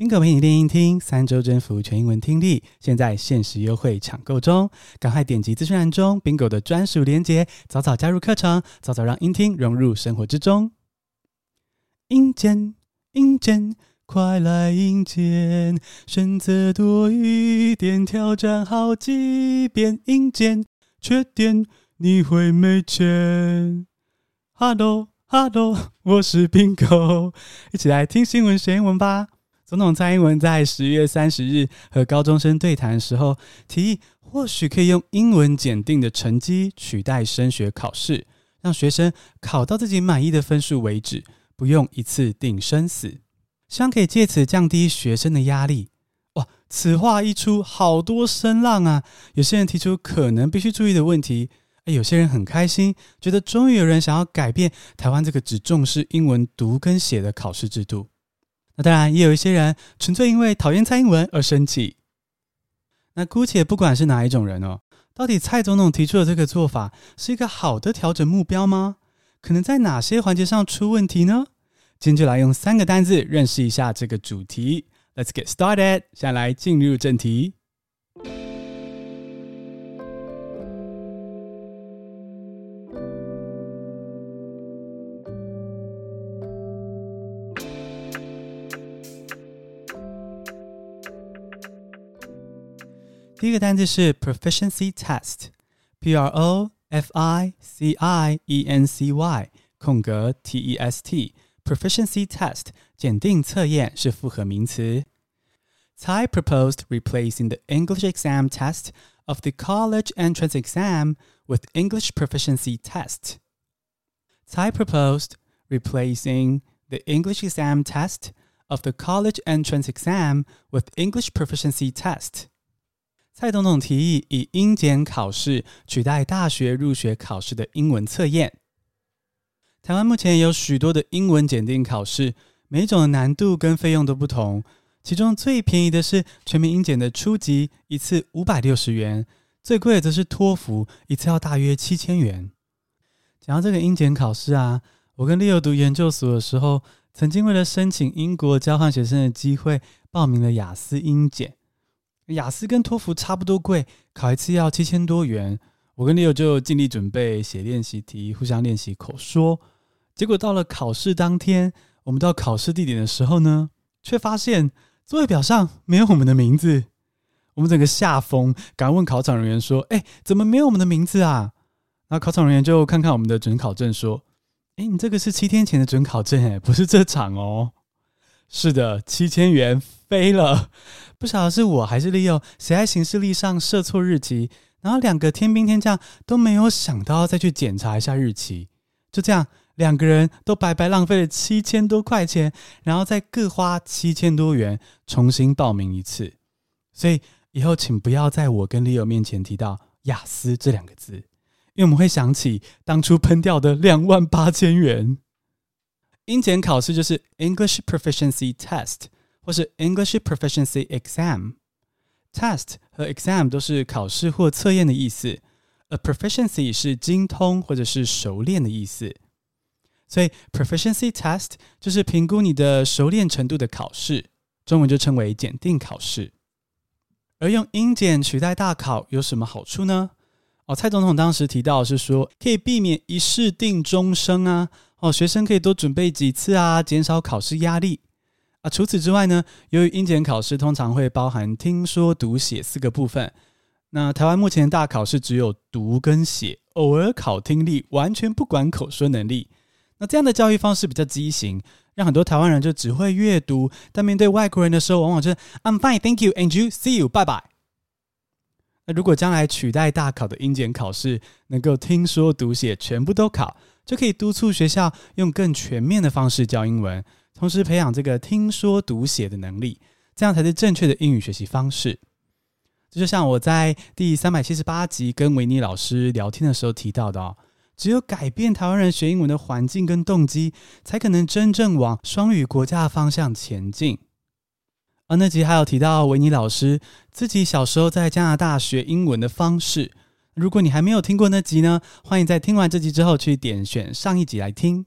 Bingo 陪你练英听，三周征服全英文听力，现在限时优惠抢购中，赶快点击资讯栏中 Bingo 的专属链接，早早加入课程，早早让英听融入生活之中。英检，英检，快来英检，选择多一点，挑战好几遍。英检，缺点你会没钱。Hello，Hello，我是 Bingo，一起来听新闻学英文吧。总统蔡英文在十月三十日和高中生对谈的时候，提议或许可以用英文检定的成绩取代升学考试，让学生考到自己满意的分数为止，不用一次定生死，希望可以借此降低学生的压力。哇，此话一出，好多声浪啊！有些人提出可能必须注意的问题，有些人很开心，觉得终于有人想要改变台湾这个只重视英文读跟写的考试制度。当然，也有一些人纯粹因为讨厌蔡英文而生气。那姑且不管是哪一种人哦，到底蔡总统提出的这个做法是一个好的调整目标吗？可能在哪些环节上出问题呢？今天就来用三个单字认识一下这个主题。Let's get started，先来进入正题。第一个单词是 proficiency test，P R O F I C I E N C Y 空格 T E S T，proficiency test 检定测验是复合名词。Tsai proposed replacing the English exam test of the college entrance exam with English proficiency test. Tsai proposed replacing the English exam test of the college entrance exam with English proficiency test. 蔡总统提议以英检考试取代大学入学考试的英文测验。台湾目前有许多的英文检定考试，每种的难度跟费用都不同。其中最便宜的是全民英检的初级，一次五百六十元；最贵的则是托福，一次要大约七千元。讲到这个英检考试啊，我跟 Leo 读研究所的时候，曾经为了申请英国交换学生的机会，报名了雅思英检。雅思跟托福差不多贵，考一次要七千多元。我跟 Leo 就尽力准备写练习题，互相练习口说。结果到了考试当天，我们到考试地点的时候呢，却发现座位表上没有我们的名字。我们整个吓疯，赶问考场人员说：“哎，怎么没有我们的名字啊？”那考场人员就看看我们的准考证，说：“哎，你这个是七天前的准考证，哎，不是这场哦。”是的，七千元飞了。不晓得是我还是 Leo，谁在行事历上设错日期，然后两个天兵天将都没有想到要再去检查一下日期，就这样两个人都白白浪费了七千多块钱，然后再各花七千多元重新报名一次。所以以后请不要在我跟 Leo 面前提到雅思这两个字，因为我们会想起当初喷掉的两万八千元。英检考试就是 English Proficiency Test。或是 English Proficiency Exam，Test 和 Exam 都是考试或测验的意思，而 Proficiency 是精通或者是熟练的意思，所以 Proficiency Test 就是评估你的熟练程度的考试，中文就称为检定考试。而用英检取代大考有什么好处呢？哦，蔡总统当时提到是说，可以避免一试定终生啊，哦，学生可以多准备几次啊，减少考试压力。啊，除此之外呢，由于英检考试通常会包含听说读写四个部分，那台湾目前大考试只有读跟写，偶尔考听力，完全不管口说能力。那这样的教育方式比较畸形，让很多台湾人就只会阅读，但面对外国人的时候，往往就是 I'm fine, thank you, and you, see you, bye bye。那如果将来取代大考的英检考试，能够听说读写全部都考，就可以督促学校用更全面的方式教英文。同时培养这个听说读写的能力，这样才是正确的英语学习方式。这就像我在第三百七十八集跟维尼老师聊天的时候提到的哦，只有改变台湾人学英文的环境跟动机，才可能真正往双语国家的方向前进。而那集还有提到维尼老师自己小时候在加拿大学英文的方式。如果你还没有听过那集呢，欢迎在听完这集之后去点选上一集来听。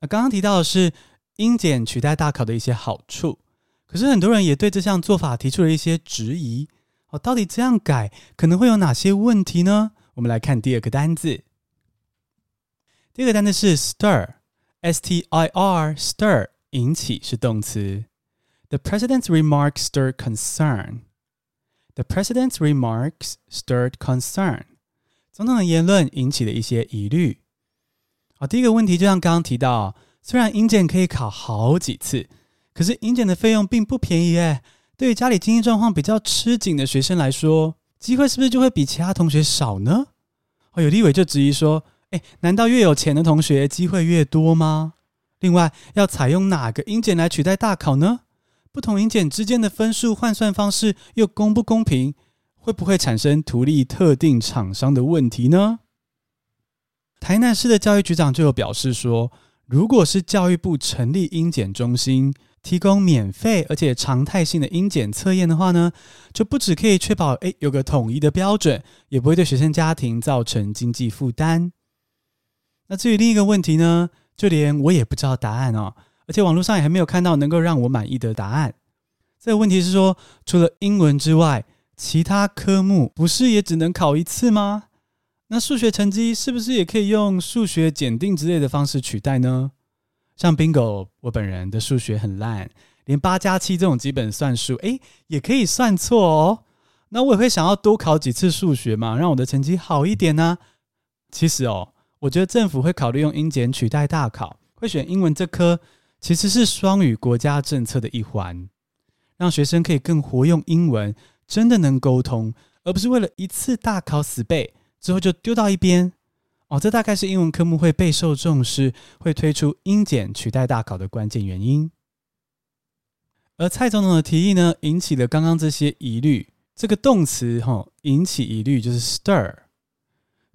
那刚刚提到的是。英检取代大考的一些好处，可是很多人也对这项做法提出了一些质疑。哦，到底这样改可能会有哪些问题呢？我们来看第二个单字。第二个单字是 stir，S-T-I-R，stir，引起是动词。The president's remarks stirred concern. The president's remarks stirred concern. 总统的言论引起了一些疑虑。好，第一个问题就像刚刚提到，虽然英检可以考好几次，可是英检的费用并不便宜诶。对于家里经济状况比较吃紧的学生来说，机会是不是就会比其他同学少呢？哦，有立委就质疑说，诶，难道越有钱的同学机会越多吗？另外，要采用哪个英检来取代大考呢？不同英检之间的分数换算方式又公不公平？会不会产生图利特定厂商的问题呢？台南市的教育局长就有表示说，如果是教育部成立英检中心，提供免费而且常态性的英检测验的话呢，就不只可以确保诶有个统一的标准，也不会对学生家庭造成经济负担。那至于另一个问题呢，就连我也不知道答案哦。而且网络上也还没有看到能够让我满意的答案。这个问题是说，除了英文之外，其他科目不是也只能考一次吗？那数学成绩是不是也可以用数学检定之类的方式取代呢？像 Bingo，我本人的数学很烂，连八加七这种基本算术，诶，也可以算错哦。那我也会想要多考几次数学嘛，让我的成绩好一点呢。其实哦，我觉得政府会考虑用英检取代大考，会选英文这科。其实是双语国家政策的一环，让学生可以更活用英文，真的能沟通，而不是为了一次大考死背之后就丢到一边。哦，这大概是英文科目会备受重视，会推出英检取代大考的关键原因。而蔡总统的提议呢，引起了刚刚这些疑虑。这个动词哈、哦，引起疑虑就是 stir。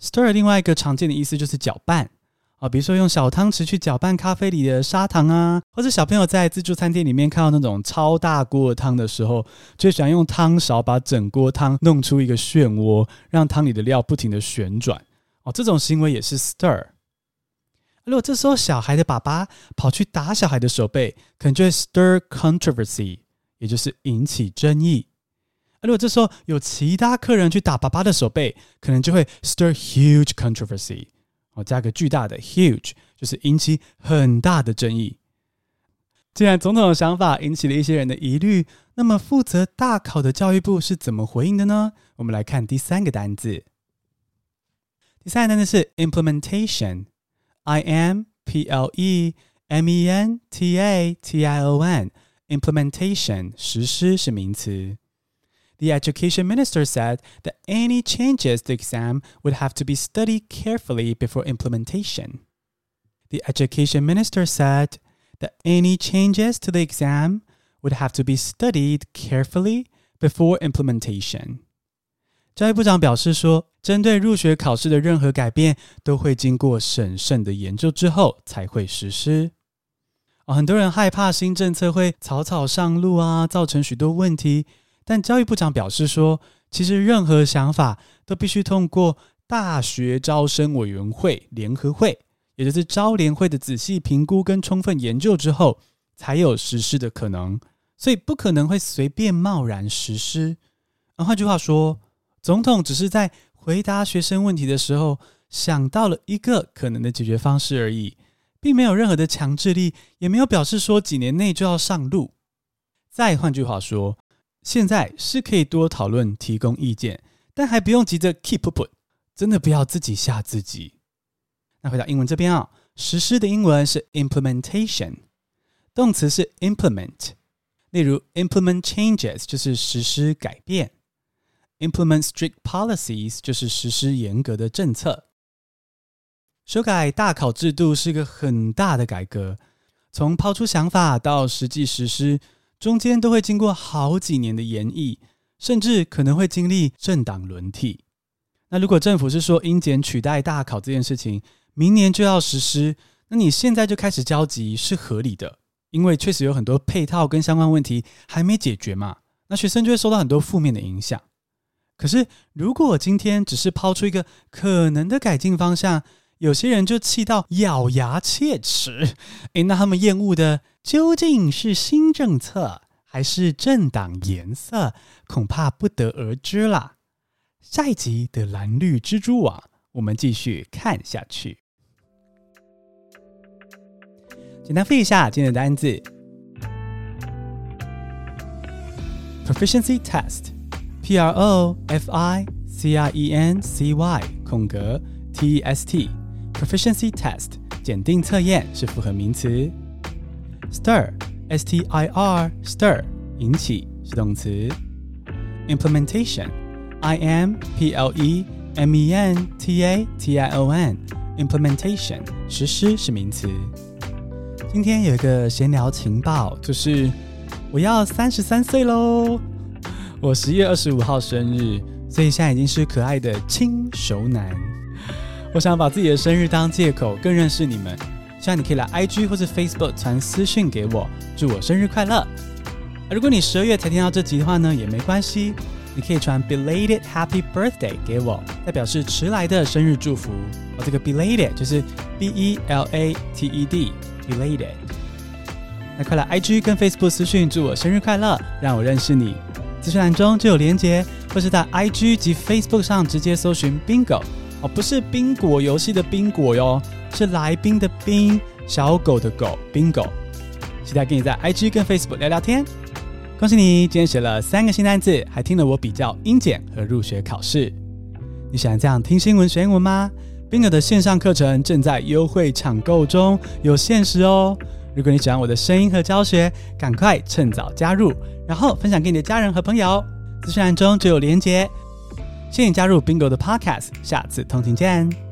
stir 另外一个常见的意思就是搅拌。啊，比如说用小汤匙去搅拌咖啡里的砂糖啊，或者小朋友在自助餐店里面看到那种超大锅汤的时候，就喜欢用汤勺把整锅汤弄出一个漩涡，让汤里的料不停的旋转。哦，这种行为也是 stir。如果这时候小孩的爸爸跑去打小孩的手背，可能就会 stir controversy，也就是引起争议。如果这时候有其他客人去打爸爸的手背，可能就会 stir huge controversy。加个巨大的 huge，就是引起很大的争议。既然总统的想法引起了一些人的疑虑，那么负责大考的教育部是怎么回应的呢？我们来看第三个单字。第三个单词是 implementation，I M P L E M E N T A T I O N，implementation 实施是名词。The education minister said that any changes to the exam would have to be studied carefully before implementation. The education minister said that any changes to the exam would have to be studied carefully before implementation. 教育部长表示说，针对入学考试的任何改变，都会经过审慎的研究之后才会实施。哦，很多人害怕新政策会草草上路啊，造成许多问题。 但教育部长表示说，其实任何想法都必须通过大学招生委员会联合会，也就是招联会的仔细评估跟充分研究之后，才有实施的可能。所以不可能会随便贸然实施。而换句话说，总统只是在回答学生问题的时候，想到了一个可能的解决方式而已，并没有任何的强制力，也没有表示说几年内就要上路。再换句话说。现在是可以多讨论、提供意见，但还不用急着 keep put，真的不要自己吓自己。那回到英文这边啊，实施的英文是 implementation，动词是 implement。例如 implement changes 就是实施改变，implement strict policies 就是实施严格的政策。修改大考制度是个很大的改革，从抛出想法到实际实施。中间都会经过好几年的研议，甚至可能会经历政党轮替。那如果政府是说英检取代大考这件事情，明年就要实施，那你现在就开始焦急是合理的，因为确实有很多配套跟相关问题还没解决嘛。那学生就会受到很多负面的影响。可是如果今天只是抛出一个可能的改进方向，有些人就气到咬牙切齿。诶，那他们厌恶的究竟是新政策还是政党颜色，恐怕不得而知啦。下一集的蓝绿蜘蛛网，我们继续看下去。简单复一下今天的单字：Proficiency Test，P R O F I C I E N C Y 空格 T E S T，Proficiency Test 检定测验是复合名词。Stir，S T I R，Stir 引起是动词。Implementation，I M P L E M E N T A T I O N，Implementation 实施是名词。今天有一个闲聊情报，就是我要三十三岁喽！我十月二十五号生日，所以现在已经是可爱的轻熟男。我想把自己的生日当借口，更认识你们。希望你可以来 IG 或是 Facebook 传私讯给我，祝我生日快乐。如果你十二月才听到这集的话呢，也没关系，你可以传 belated happy birthday 给我，代表是迟来的生日祝福。我这个 belated 就是 B E l a t e d”，belated 那快来 IG 跟 Facebook 私讯祝我生日快乐，让我认识你。资讯栏中就有连结，或是在 IG 及 Facebook 上直接搜寻 Bingo 哦，不是宾果游戏的宾果哟，是来宾的宾，小狗的狗，Bingo。期待跟你在 IG 跟 Facebook 聊聊天。恭喜你，今天学了三个新单字，还听了我比较英检和入学考试。你喜欢这样听新闻学英文吗？Bingo 的线上课程正在优惠抢购中，有限时哦！如果你喜欢我的声音和教学，赶快趁早加入，然后分享给你的家人和朋友。资讯栏中就有连结。谢谢你加入 Bingo 的 Podcast，下次通勤见。